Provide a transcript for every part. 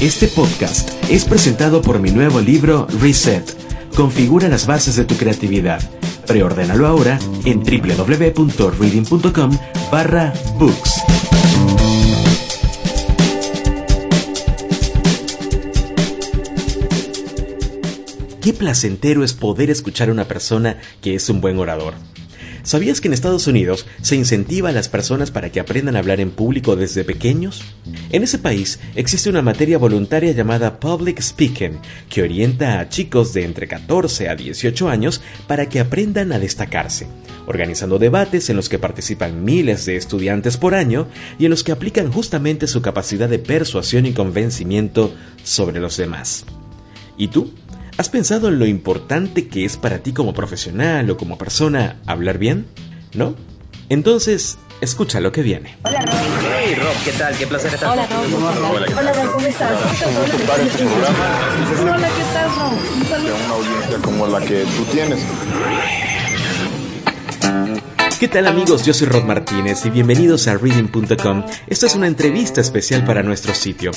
Este podcast es presentado por mi nuevo libro Reset. Configura las bases de tu creatividad. Preordénalo ahora en www.reading.com barra books. Qué placentero es poder escuchar a una persona que es un buen orador. ¿Sabías que en Estados Unidos se incentiva a las personas para que aprendan a hablar en público desde pequeños? En ese país existe una materia voluntaria llamada Public Speaking, que orienta a chicos de entre 14 a 18 años para que aprendan a destacarse, organizando debates en los que participan miles de estudiantes por año y en los que aplican justamente su capacidad de persuasión y convencimiento sobre los demás. ¿Y tú? ¿Has pensado en lo importante que es para ti como profesional o como persona hablar bien? ¿No? Entonces, escucha lo que viene. Hola Rob. Hey Rob, ¿qué tal? Qué placer estar Hola Rob. Hola, Hola Rob, ¿cómo estás? Hola, ¿qué tal Rob? Un saludo. Una audiencia como la que tú tienes. ¿Qué tal amigos? Yo soy Rod Martínez y bienvenidos a reading.com. Esta es una entrevista especial para nuestro sitio.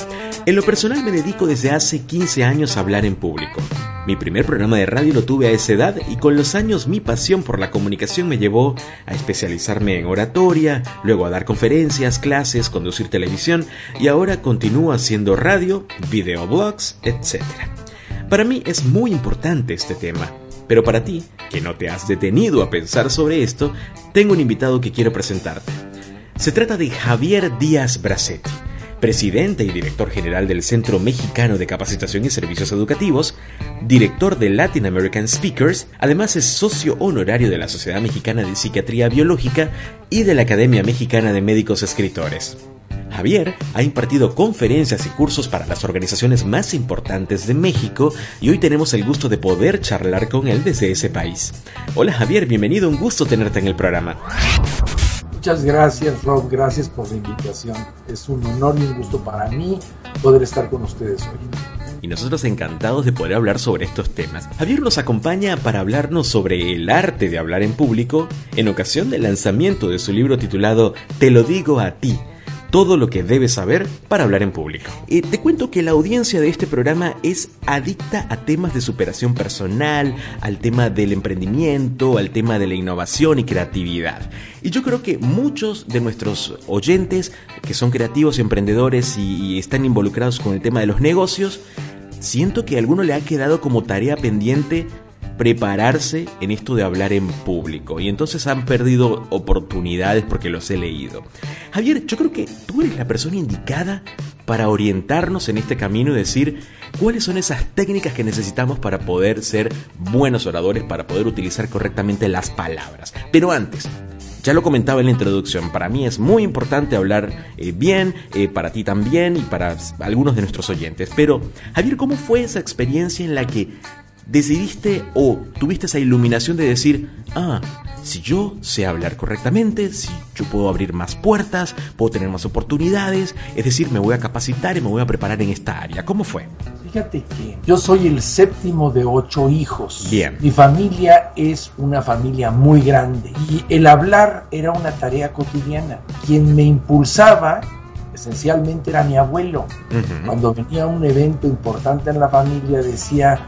En lo personal me dedico desde hace 15 años a hablar en público. Mi primer programa de radio lo tuve a esa edad y con los años mi pasión por la comunicación me llevó a especializarme en oratoria, luego a dar conferencias, clases, conducir televisión y ahora continúo haciendo radio, videoblogs, etc. Para mí es muy importante este tema pero para ti, que no te has detenido a pensar sobre esto, tengo un invitado que quiero presentarte. Se trata de Javier Díaz Bracetti, presidente y director general del Centro Mexicano de Capacitación y Servicios Educativos, director de Latin American Speakers, además es socio honorario de la Sociedad Mexicana de Psiquiatría Biológica y de la Academia Mexicana de Médicos Escritores. Javier ha impartido conferencias y cursos para las organizaciones más importantes de México y hoy tenemos el gusto de poder charlar con él desde ese país. Hola Javier, bienvenido, un gusto tenerte en el programa. Muchas gracias Rob, gracias por la invitación. Es un honor y un gusto para mí poder estar con ustedes hoy y nosotros encantados de poder hablar sobre estos temas. Javier nos acompaña para hablarnos sobre el arte de hablar en público en ocasión del lanzamiento de su libro titulado Te lo digo a ti, todo lo que debes saber para hablar en público. Y te cuento que la audiencia de este programa es adicta a temas de superación personal, al tema del emprendimiento, al tema de la innovación y creatividad. Y yo creo que muchos de nuestros oyentes que son creativos y emprendedores y, están involucrados con el tema de los negocios, siento que a alguno le ha quedado como tarea pendiente prepararse en esto de hablar en público y entonces han perdido oportunidades porque los he leído. Javier, yo creo que tú eres la persona indicada para orientarnos en este camino y decir cuáles son esas técnicas que necesitamos para poder ser buenos oradores, para poder utilizar correctamente las palabras. Pero antes, ya lo comentaba en la introduccción, para mí es muy importante hablar eh, bien, eh, para ti también y para algunos de nuestros oyentes. Pero, Javier, ¿cómo fue esa experiencia en la que decidiste o tuviste esa iluminación de decir, ah, si yo sé hablar correctamente, si yo puedo abrir más puertas, puedo tener más oportunidades, es decir, me voy a capacitar y me voy a preparar en esta área. ¿Cómo fue? Fíjate que yo soy el séptimo de ocho hijos. Bien. Mi familia es una familia muy grande y el hablar era una tarea cotidiana. Quien me impulsaba esencialmente era mi abuelo. Cuando venía un evento importante en la familia decía,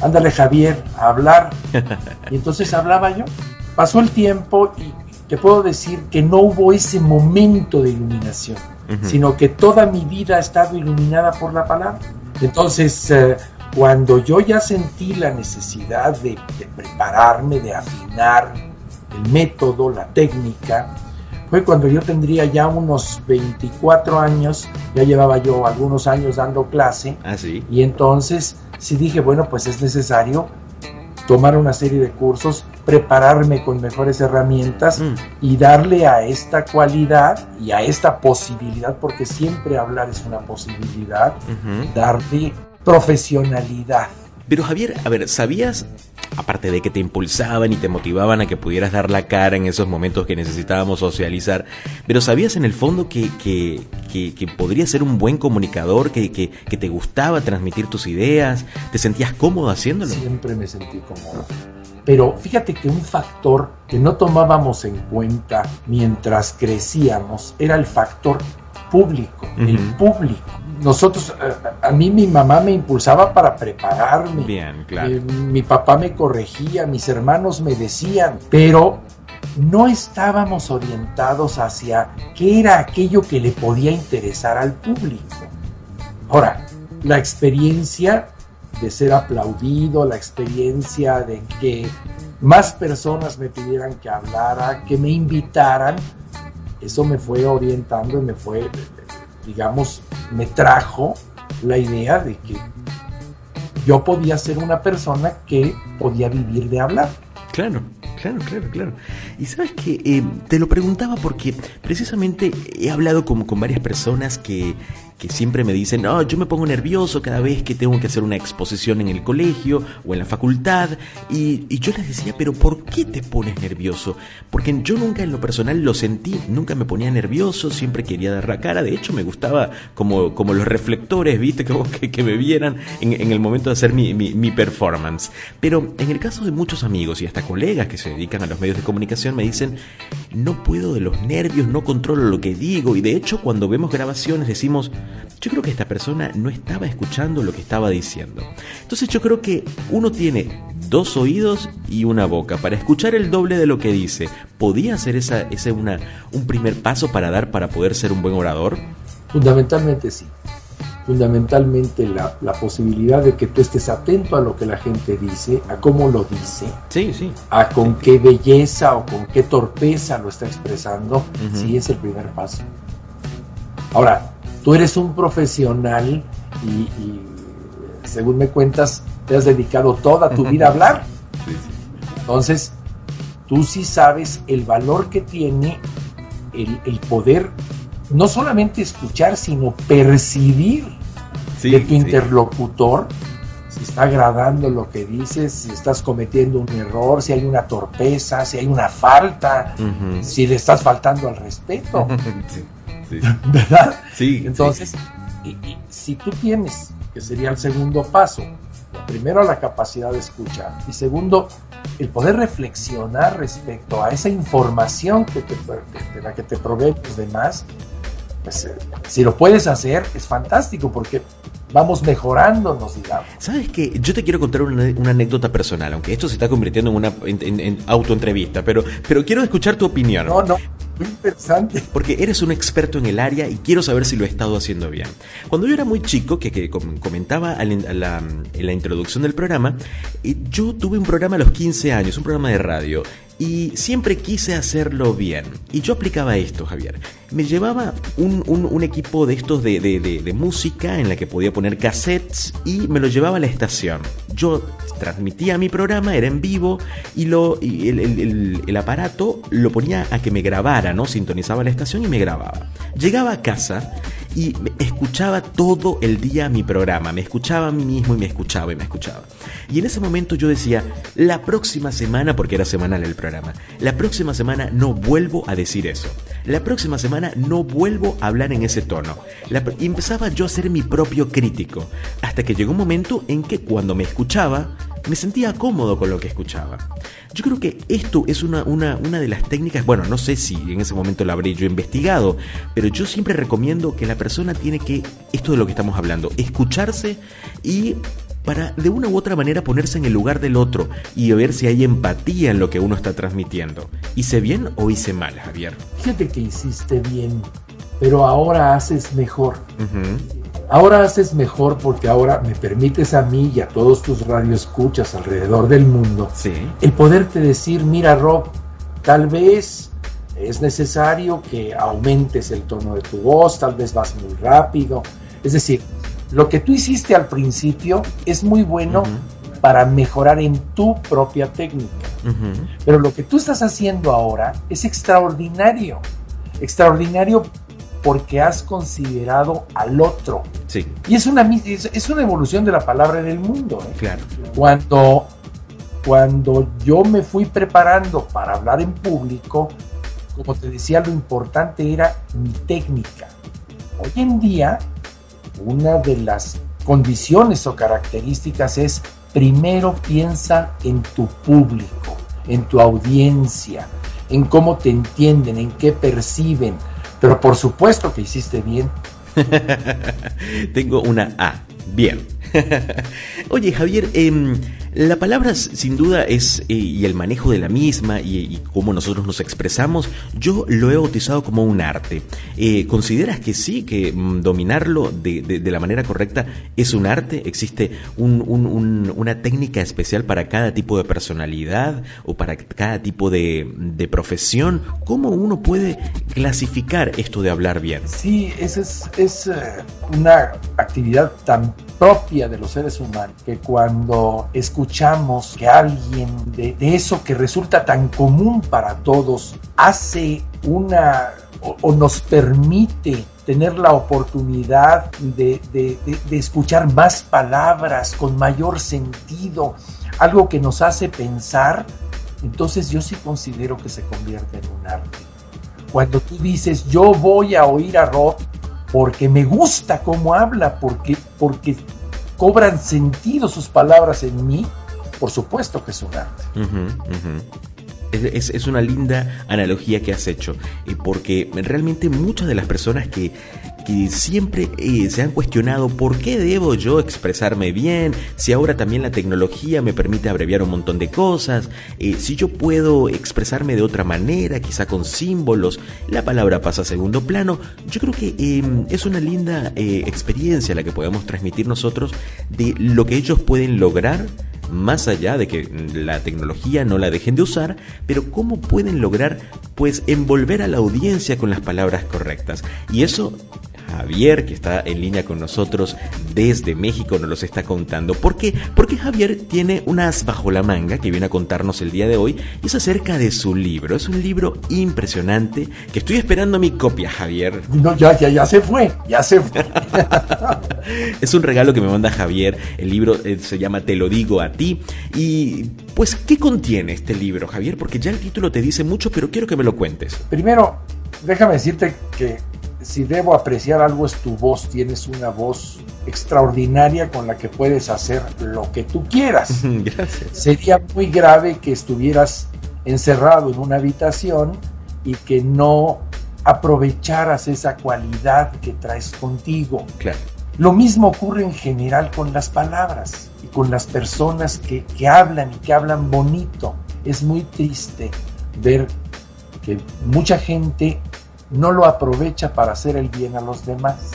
ándale Javier, a hablar. Y entonces hablaba yo. Pasó el tiempo y te puedo decir que no hubo ese momento de iluminación, sino que toda mi vida ha estado iluminada por la palabra. Entonces, eh, cuando yo ya sentí la necesidad de, de prepararme, de afinar el método, la técnica, fue cuando yo tendría ya unos 24 años, ya llevaba yo algunos años dando clase, ¿Ah, sí? y entonces sí dije, bueno, pues es necesario tomar una serie de cursos, prepararme con mejores herramientas Mm. y darle a esta cualidad y a esta posibilidad, porque siempre hablar es una posibilidad, darle profesionalidad. Pero Javier, a ver, ¿sabías, aparte de que te impulsaban y te motivaban a que pudieras dar la cara en esos momentos que necesitábamos socializar, pero sabías en el fondo que, que, que, que podrías ser un buen comunicador, que, que, que te gustaba transmitir tus ideas, te sentías cómodo haciéndolo? Siempre me sentí cómodo. Pero fíjate que un factor que no tomábamos en cuenta mientras crecíamos era el factor público, el público. Nosotros, a, mí mi mamá me impulsaba para prepararme. Bien, claro. Eh, mi papá me corregía, mis hermanos me decían, pero no estábamos orientados hacia qué era aquello que le podía interesar al público. Ahora, la experiencia de ser aplaudido, la experiencia de que más personas me pidieran que hablara, que me invitaran, eso me fue orientando y me fue, digamos, me trajo la idea de que yo podía ser una persona que podía vivir de hablar. Claro. Claro, claro, claro. Y sabes que eh, te lo preguntaba porque precisamente he hablado con, con varias personas que, que siempre me dicen, no, yo me pongo nervioso cada vez que tengo que hacer una exposición en el colegio o en la facultad. Y, yo les decía, pero ¿por qué te pones nervioso? Porque yo nunca en lo personal lo sentí, nunca me ponía nervioso, siempre quería dar la cara. De hecho, me gustaba como, como los reflectores, viste, que, que, me vieran en, el momento de hacer mi, mi performance. Pero en el caso de muchos amigos y hasta colegas que se dedican a los medios de comunicación, me dicen, no puedo de los nervios, no controlo lo que digo. Y de hecho, cuando vemos grabaciones decimos, yo creo que esta persona no estaba escuchando lo que estaba diciendo. Entonces yo creo que uno tiene dos oídos y una boca para escuchar el doble de lo que dice. ¿Podía ser esa, ese una, un primer paso para dar para poder ser un buen orador? Fundamentalmente sí. Fundamentalmente la, la, posibilidad de que tú estés atento a lo que la gente dice, a cómo lo dice, sí, sí. a con qué belleza o con qué torpeza lo está expresando, sí es el primer paso. Ahora, tú eres un profesional y, según me cuentas, te has dedicado toda tu vida a hablar. Entonces, tú sí sabes el valor que tiene el, poder no solamente escuchar, sino percibir de tu interlocutor si está agradando lo que dices, si estás cometiendo un error, si hay una torpeza, si hay una falta, si le estás faltando al respeto. ¿Verdad? Sí. Entonces, si tú tienes, que sería el segundo paso, primero la capacidad de escuchar y segundo, el poder reflexionar respecto a esa información que de la que te proveen los demás, pues, eh, si lo puedes hacer, es fantástico porque vamos mejorándonos, digamos. ¿Sabes qué? Yo te quiero contar una, anécdota personal, aunque esto se está convirtiendo en una en, autoentrevista, pero, pero quiero escuchar tu opinión. No, no. Muy interesante. Porque eres un experto en el área y quiero saber si lo he estado haciendo bien. Cuando yo era muy chico, que, comentaba en la introducción del programa, eh, yo tuve un programa a los 15 años, un programa de radio, y siempre quise hacerlo bien. Y yo aplicaba esto, Javier. Me llevaba un, equipo de estos de, de, música en la que podía poner cassettes y me lo llevaba a la estación. Yo transmitía mi programa, era en vivo y, lo, el, aparato lo ponía a que me grabara, ¿no? Sintonizaba la estación y me grababa. Llegaba a casa y escuchaba todo el día mi programa, me escuchaba a mí mismo y me escuchaba y me escuchaba. Y en ese momento yo decía, la próxima semana, porque era semanal el programa, la próxima semana no vuelvo a decir eso. La próxima semana no vuelvo a hablar en ese tono. y empezaba yo a ser mi propio crítico, hasta que llegó un momento en que cuando me escuchaba, me sentía cómodo con lo que escuchaba. Yo creo que esto es una, una, una, de las técnicas, bueno, no sé si en ese momento lo habré yo investigado, pero yo siempre recomiendo que la persona tiene que, esto de lo que estamos hablando, escucharse y para de una u otra manera ponerse en el lugar del otro y ver si hay empatía en lo que uno está transmitiendo. ¿Hice bien o hice mal, Javier? Fíjate que hiciste bien, pero ahora haces mejor. Ahora haces mejor porque ahora me permites a mí y a todos tus radioescuchas alrededor del mundo el poderte decir, mira Rob, tal vez es necesario que aumentes el tono de tu voz, tal vez vas muy rápido. Es decir, lo que tú hiciste al principio es muy bueno para mejorar en tu propia técnica. Pero lo que tú estás haciendo ahora es extraordinario. Extraordinario porque has considerado al otro. Sí. Y es una, es una evolución de la palabra en el mundo. ¿eh? Claro. Cuando, cuando yo me fui preparando para hablar en público, como te decía, lo importante era mi técnica. Hoy en día, una de las condiciones o características es primero piensa en tu público, en tu audiencia, en cómo te entienden, en qué perciben, pero por supuesto que hiciste bien Tengo una A. Bien. Oye, Javier, eh, la palabra sin duda es, eh, y el manejo de la misma y, cómo nosotros nos expresamos, yo lo he bautizado como un arte. Eh, ¿Consideras que sí, que mm, dominarlo de, la manera correcta es un arte? ¿Existe una técnica especial para cada tipo de personalidad o para cada tipo de, profesión? ¿Cómo uno puede clasificar esto de hablar bien? Sí, esa es, es eh, una actividad tan propia de los seres humanos que cuando escuchamos escuchamos que alguien de, eso que resulta tan común para todos hace una o, nos permite tener la oportunidad de, de, escuchar más palabras con mayor sentido, algo que nos hace pensar, entonces yo sí considero que se convierte en un arte. Cuando tú dices, yo voy a oír a Rob porque me gusta cómo habla, porque, porque cobran sentido sus palabras en mí, por supuesto que es un arte. Es, una linda analogía que has hecho, eh, porque realmente muchas de las personas que, siempre eh, se han cuestionado por qué debo yo expresarme bien, si ahora también la tecnología me permite abreviar un montón de cosas, eh, si yo puedo expresarme de otra manera, quizá con símbolos, la palabra pasa a segundo plano, yo creo que em, es una linda experiencia la que podemos transmitir nosotros de lo que ellos pueden lograr más allá de que la tecnología no la dejen de usar, pero cómo pueden lograr pues envolver a la audiencia con las palabras correctas. Y eso Javier, que está en línea con nosotros desde México, nos los está contando. ¿Por qué? Porque Javier tiene unas bajo la manga que viene a contarnos el día de hoy y es acerca de su libro. Es un libro impresionante que estoy esperando mi copia, Javier. No, ya, ya, ya se fue, ya se fue. es un regalo que me manda Javier. El libro eh, se llama Te lo digo a ti. Y pues, ¿qué contiene este libro, Javier? Porque ya el título te dice mucho, pero quiero que me lo cuentes. Primero, déjame decirte que si debo apreciar algo es tu voz, tienes una voz extraordinaria con la que puedes hacer lo que tú quieras. Gracias. Sería muy grave que estuvieras encerrado en una habitación y que no aprovecharas esa cualidad que traes contigo. Claro. Lo mismo ocurre en general con las palabras y con las personas que, que hablan y que hablan bonito. Es muy triste ver que mucha gente no lo aprovecha para hacer el bien a los demás.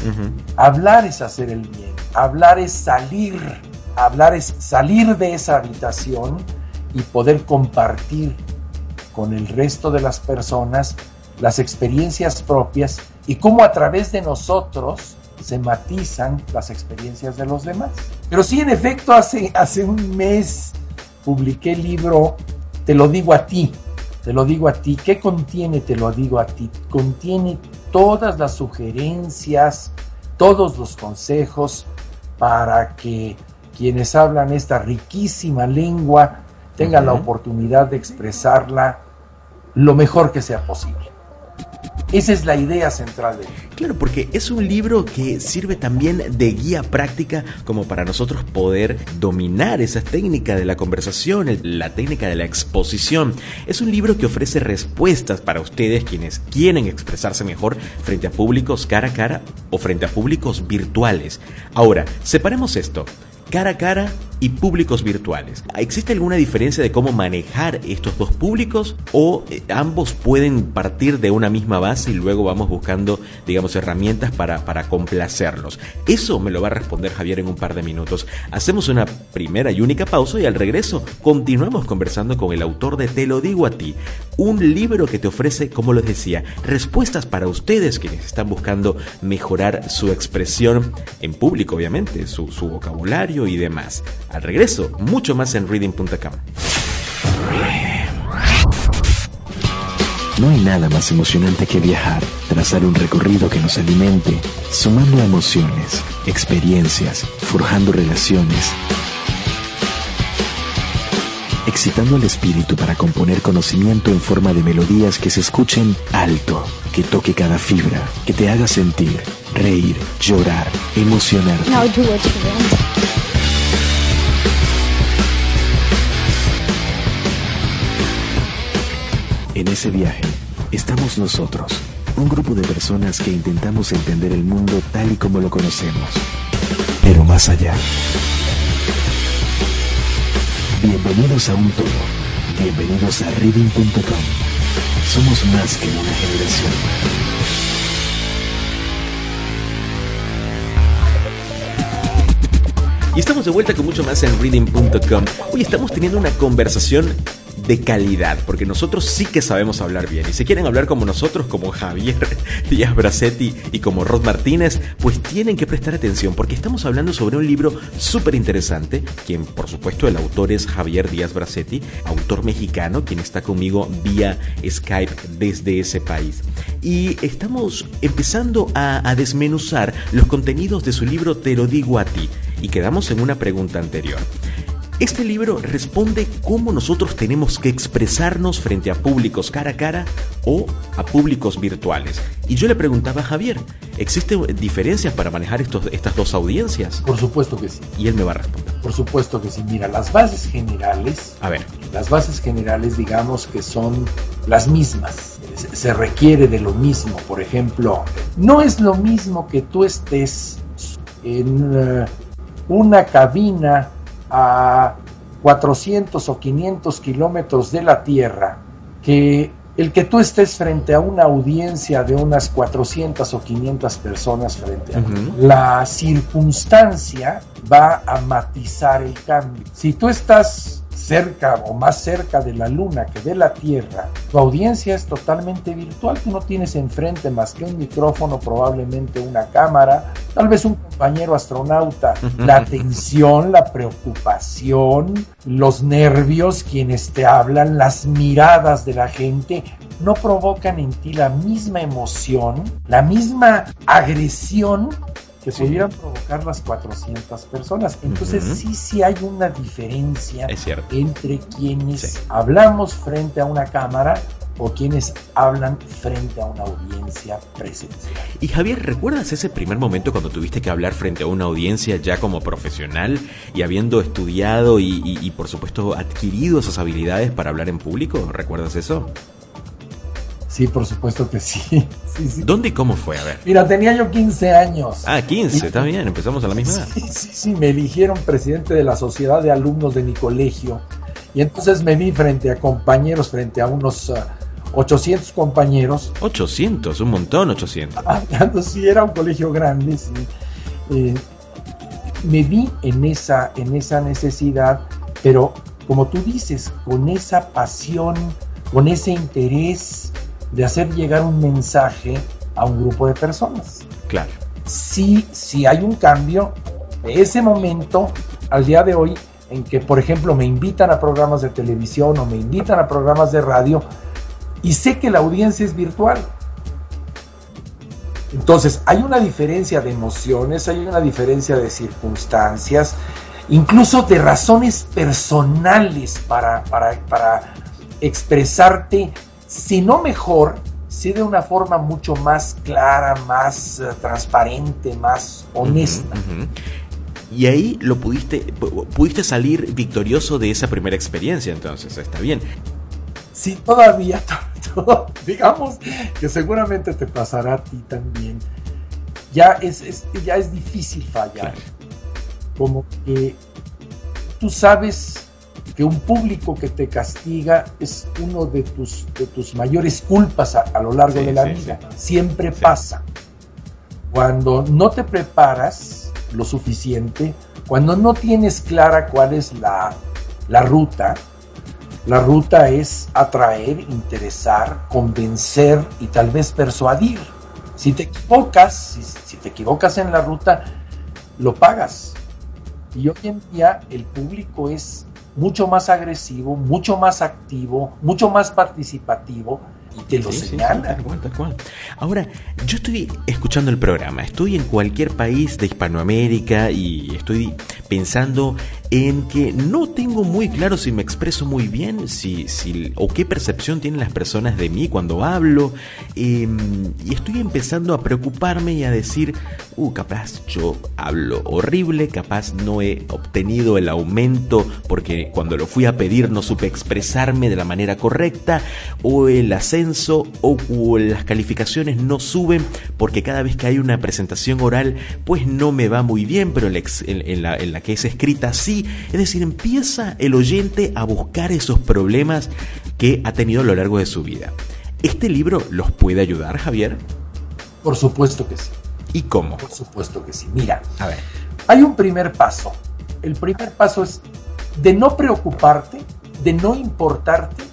Hablar es hacer el bien, hablar es salir, hablar es salir de esa habitación y poder compartir con el resto de las personas las experiencias propias y cómo a través de nosotros se matizan las experiencias de los demás. Pero sí, en efecto, hace, hace un mes publiqué el libro Te lo digo a ti, te lo digo a ti. ¿Qué contiene? Te lo digo a ti. Contiene todas las sugerencias, todos los consejos para que quienes hablan esta riquísima lengua tengan la oportunidad de expresarla lo mejor que sea posible. Esa es la idea central de él. Claro, porque es un libro que sirve también de guía práctica como para nosotros poder dominar esa técnica de la conversación, la técnica de la exposición. Es un libro que ofrece respuestas para ustedes quienes quieren expresarse mejor frente a públicos cara a cara o frente a públicos virtuales. Ahora, separemos esto cara a cara y públicos virtuales. ¿Existe alguna diferencia de cómo manejar estos dos públicos o eh, ambos pueden partir de una misma base y luego vamos buscando, digamos, herramientas para, para complacerlos? Eso me lo va a responder Javier en un par de minutos. Hacemos una primera y única pausa y al regreso continuamos conversando con el autor de Te lo digo a ti, un libro que te ofrece, como les decía, respuestas para ustedes quienes están buscando mejorar su expresión en público, obviamente, su, su vocabulario y demás. Al regreso, mucho más en reading.com. No hay nada más emocionante que viajar, trazar un recorrido que nos alimente, sumando emociones, experiencias, forjando relaciones, excitando el espíritu para componer conocimiento en forma de melodías que se escuchen alto, que toque cada fibra, que te haga sentir, reír, llorar, emocionar. En ese viaje estamos nosotros, un grupo de personas que intentamos entender el mundo tal y como lo conocemos, pero más allá. Bienvenidos a un todo. Bienvenidos a reading.com. Somos más que una generación. Y estamos de vuelta con mucho más en reading.com. Hoy estamos teniendo una conversación de calidad, porque nosotros sí que sabemos hablar bien. Y si quieren hablar como nosotros, como Javier Díaz Bracetti y como Rod Martínez, pues tienen que prestar atención, porque estamos hablando sobre un libro súper interesante, quien por supuesto el autor es Javier Díaz Bracetti, autor mexicano, quien está conmigo vía Skype desde ese país. Y estamos empezando a, a desmenuzar los contenidos de su libro Te lo digo a ti, y quedamos en una pregunta anterior. Este libro responde cómo nosotros tenemos que expresarnos frente a públicos cara a cara o a públicos virtuales. Y yo le preguntaba a Javier, ¿existen diferencias para manejar estos, estas dos audiencias? Por supuesto que sí. Y él me va a responder. Por supuesto que sí. Mira, las bases generales. A ver. Las bases generales, digamos que son las mismas. Se requiere de lo mismo. Por ejemplo, no es lo mismo que tú estés en uh, una cabina a 400 o 500 kilómetros de la Tierra que el que tú estés frente a una audiencia de unas 400 o 500 personas frente a uh -huh. la circunstancia va a matizar el cambio. Si tú estás cerca o más cerca de la luna que de la Tierra, tu audiencia es totalmente virtual, tú no tienes enfrente más que un micrófono, probablemente una cámara, tal vez un compañero astronauta, la atención, la preocupación, los nervios, quienes te hablan, las miradas de la gente, no provocan en ti la misma emoción, la misma agresión que sí. pudieran provocar las 400 personas. Entonces uh -huh. sí, sí hay una diferencia entre quienes sí. hablamos frente a una cámara o quienes hablan frente a una audiencia presencial. Y Javier, ¿recuerdas ese primer momento cuando tuviste que hablar frente a una audiencia ya como profesional y habiendo estudiado y, y, y por supuesto adquirido esas habilidades para hablar en público? ¿Recuerdas eso? Sí, por supuesto que sí. sí, sí. ¿Dónde y cómo fue? A ver. Mira, tenía yo 15 años. Ah, 15, y, está bien, empezamos a la misma edad. Sí, sí, sí, me eligieron presidente de la sociedad de alumnos de mi colegio. Y entonces me vi frente a compañeros, frente a unos uh, 800 compañeros. 800, un montón, 800. Hablando, sí, era un colegio grande, sí. Eh, me vi en esa, en esa necesidad, pero como tú dices, con esa pasión, con ese interés de hacer llegar un mensaje a un grupo de personas. Claro. Sí, sí hay un cambio de ese momento al día de hoy en que, por ejemplo, me invitan a programas de televisión o me invitan a programas de radio y sé que la audiencia es virtual. Entonces, hay una diferencia de emociones, hay una diferencia de circunstancias, incluso de razones personales para, para, para expresarte si no mejor, sí de una forma mucho más clara, más uh, transparente, más honesta. Uh -huh, uh -huh. Y ahí lo pudiste, pudiste salir victorioso de esa primera experiencia, entonces, está bien. Sí, todavía, todo, digamos que seguramente te pasará a ti también. Ya es, es ya es difícil fallar. Claro. Como que tú sabes que un público que te castiga es uno de tus, de tus mayores culpas a, a lo largo sí, de la sí, vida. Sí. Siempre pasa. Cuando no te preparas lo suficiente, cuando no tienes clara cuál es la, la ruta, la ruta es atraer, interesar, convencer y tal vez persuadir. Si te equivocas, si, si te equivocas en la ruta, lo pagas. Y hoy en día el público es mucho más agresivo, mucho más activo, mucho más participativo y te lo sí, señala. Sí, tal cual, tal cual. Ahora, yo estoy escuchando el programa, estoy en cualquier país de Hispanoamérica y estoy pensando en que no tengo muy claro si me expreso muy bien, si, si, o qué percepción tienen las personas de mí cuando hablo, em, y estoy empezando a preocuparme y a decir, uh, capaz yo hablo horrible, capaz no he obtenido el aumento porque cuando lo fui a pedir no supe expresarme de la manera correcta, o el ascenso o, las calificaciones no suben porque cada vez que hay una presentación oral pues no me va muy bien, pero en, la, en la que es escrita sí. Es decir, empieza el oyente a buscar esos problemas que ha tenido a lo largo de su vida. ¿Este libro los puede ayudar, Javier? Por supuesto que sí. ¿Y cómo? Por supuesto que sí. Mira, a ver. Hay un primer paso. El primer paso es de no preocuparte, de no importarte,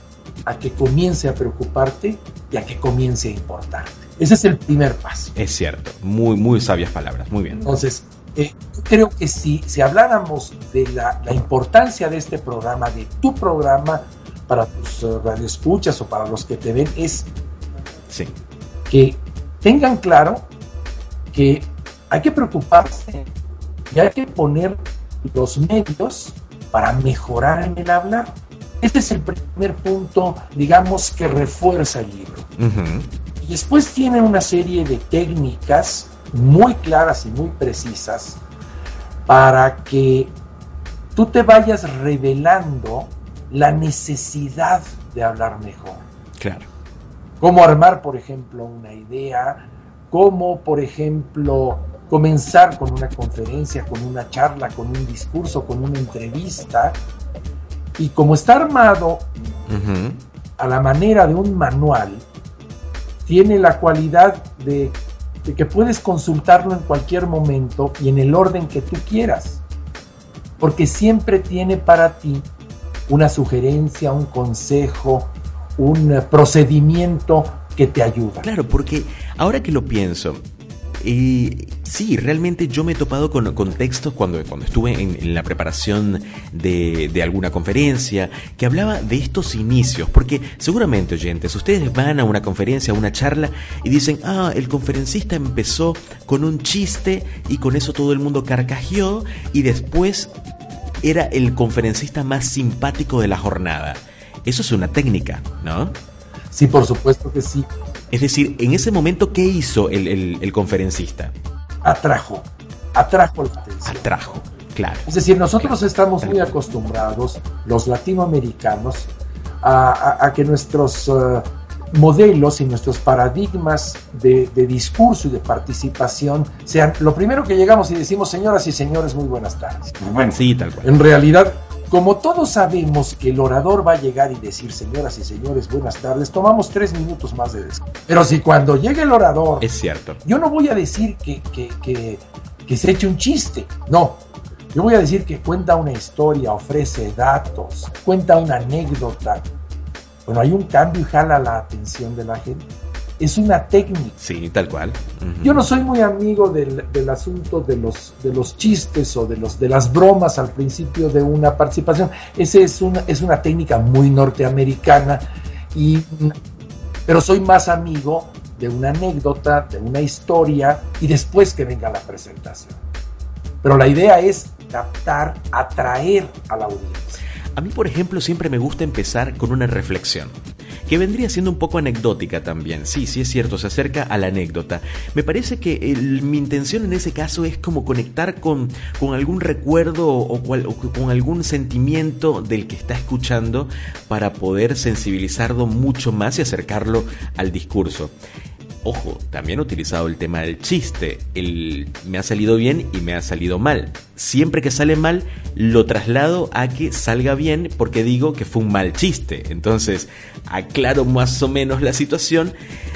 a que comience a preocuparte y a que comience a importarte. Ese es el primer paso. Es cierto, muy, muy sabias palabras, muy bien. Entonces, eh, creo que si, si habláramos de la, la, importancia de este programa, de tu programa para tus uh, radioescuchas o para los que te ven, es sí. que tengan claro que hay que preocuparse y hay que poner los medios para mejorar en el hablar. Este es el primer punto, digamos, que refuerza el libro. Y después tiene una serie de técnicas muy claras y muy precisas para que tú te vayas revelando la necesidad de hablar mejor. Claro. Cómo armar, por ejemplo, una idea, cómo, por ejemplo, comenzar con una conferencia, con una charla, con un discurso, con una entrevista. Y como está armado a la manera de un manual, tiene la cualidad de, que puedes consultarlo en cualquier momento y en el orden que tú quieras. Porque siempre tiene para ti una sugerencia, un consejo, un procedimiento que te ayuda. Claro, porque ahora que lo pienso, sí, realmente yo me he topado con contextos cuando, cuando estuve en, la preparación de, de, alguna conferencia que hablaba de estos inicios, porque seguramente oyentes, ustedes van a una conferencia, a una charla y dicen, ah, el conferencista empezó con un chiste y con eso todo el mundo carcajeó y después era el conferencista más simpático de la jornada. Eso es una técnica, ¿no? Sí, por supuesto que sí. Es decir, en ese momento, ¿qué hizo el, conferencista? Atrajo, atrajo la atención. Atrajo, claro. Es decir, nosotros estamos muy acostumbrados, los latinoamericanos, a, que nuestros uh, modelos y nuestros paradigmas de, discurso y de participación sean lo primero que llegamos y decimos, señoras y señores, muy buenas tardes. Bueno, sí, tal cual. En realidad, como todos sabemos que el orador va a llegar y decir, señoras y señores, buenas tardes, tomamos tres minutos más de descanso. Pero si cuando llegue el orador... Es cierto. Yo no voy a decir que, que, que, que se eche un chiste, no. Yo voy a decir que cuenta una historia, ofrece datos, cuenta una anécdota, bueno, hay un cambio y jala la atención de la gente. Es una técnica. Sí, tal cual. Yo no soy muy amigo del, asunto de los, de los chistes o de, los, de las bromas al principio de una participación. Esa es una, es una técnica muy norteamericana, y, pero soy más amigo de una anécdota, de una historia y después que venga la presentación. Pero la idea es captar, atraer a la audiencia. A mí, por ejemplo, siempre me gusta empezar con una reflexión, que vendría siendo un poco anecdótica también. Sí, sí es cierto, se acerca a la anécdota. Me parece que mi intención en ese caso es como conectar con, con algún recuerdo o, con algún sentimiento del que está escuchando para poder sensibilizarlo mucho más y acercarlo al discurso. Ojo, también he utilizado el tema del chiste. El me ha salido bien y me ha salido mal. Siempre que sale mal, lo traslado a que salga bien porque digo que fue un mal chiste. Entonces, aclaro más o menos la situación,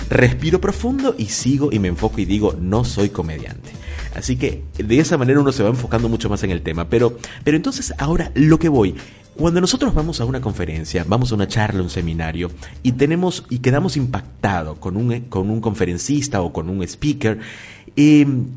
respiro profundo y sigo y me enfoco y digo, no soy comediante. Así que de esa manera uno se va enfocando mucho más en el tema. Pero, pero entonces ahora lo que voy cuando nosotros vamos a una conferencia, vamos a una charla, un seminario y tenemos y quedamos impactados con un, con un conferencista o con un speaker, em,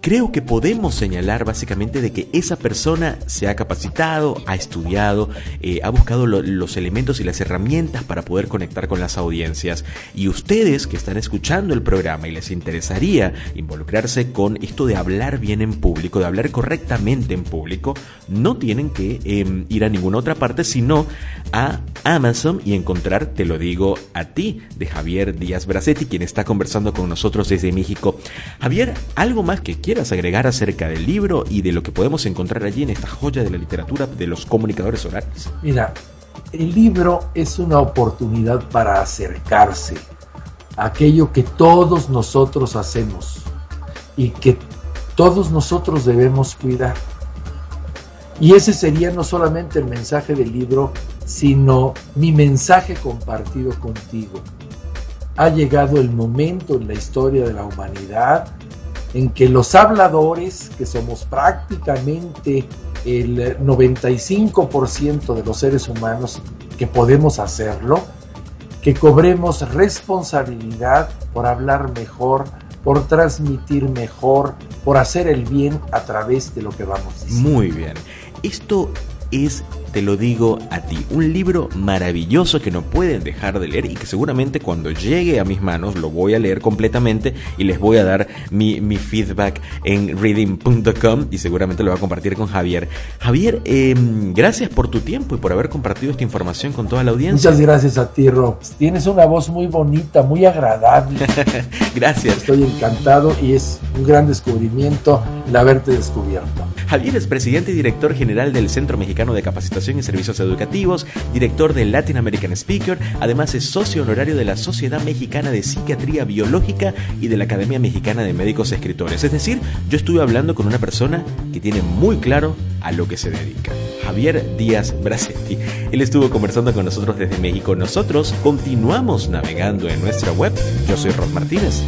creo que podemos señalar básicamente de que esa persona se ha capacitado, ha estudiado, eh, ha buscado los elementos y las herramientas para poder conectar con las audiencias. Y ustedes que están escuchando el programa y les interesaría involucrarse con esto de hablar bien en público, de hablar correctamente en público, no tienen que em, ir a ninguna otra parte, sino a Amazon y encontrar Te lo digo a ti, de Javier Díaz Bracetti, quien está conversando con nosotros desde México. Javier, ¿algo más que quieras agregar acerca del libro y de lo que podemos encontrar allí en esta joya de la literatura de los comunicadores orales? Mira, el libro es una oportunidad para acercarse a aquello que todos nosotros hacemos y que todos nosotros debemos cuidar. Y ese sería no solamente el mensaje del libro, sino mi mensaje compartido contigo. Ha llegado el momento en la historia de la humanidad en que los habladores, que somos prácticamente el 95% de los seres humanos que podemos hacerlo, que cobremos responsabilidad por hablar mejor, por transmitir mejor, por hacer el bien a través de lo que vamos diciendo. Muy bien. Esto es te lo digo a ti. Un libro maravilloso que no pueden dejar de leer y que seguramente cuando llegue a mis manos lo voy a leer completamente y les voy a dar mi, feedback en reading.com y seguramente lo voy a compartir con Javier. Javier, em, gracias por tu tiempo y por haber compartido esta información con toda la audiencia. Muchas gracias a ti, Rob. Tienes una voz muy bonita, muy agradable. gracias. Estoy encantado y es un gran descubrimiento el haberte descubierto. Javier es presidente y director general del Centro Mexicano de Capacitación y Servicios Educativos, director del Latin American Speaker, además es socio honorario de la Sociedad Mexicana de Psiquiatría Biológica y de la Academia Mexicana de Médicos Escritores. Es decir, yo estuve hablando con una persona que tiene muy claro a lo que se dedica. Javier Díaz Bracetti. Él estuvo conversando con nosotros desde México. Nosotros continuamos navegando en nuestra web. Yo soy Rod Martínez.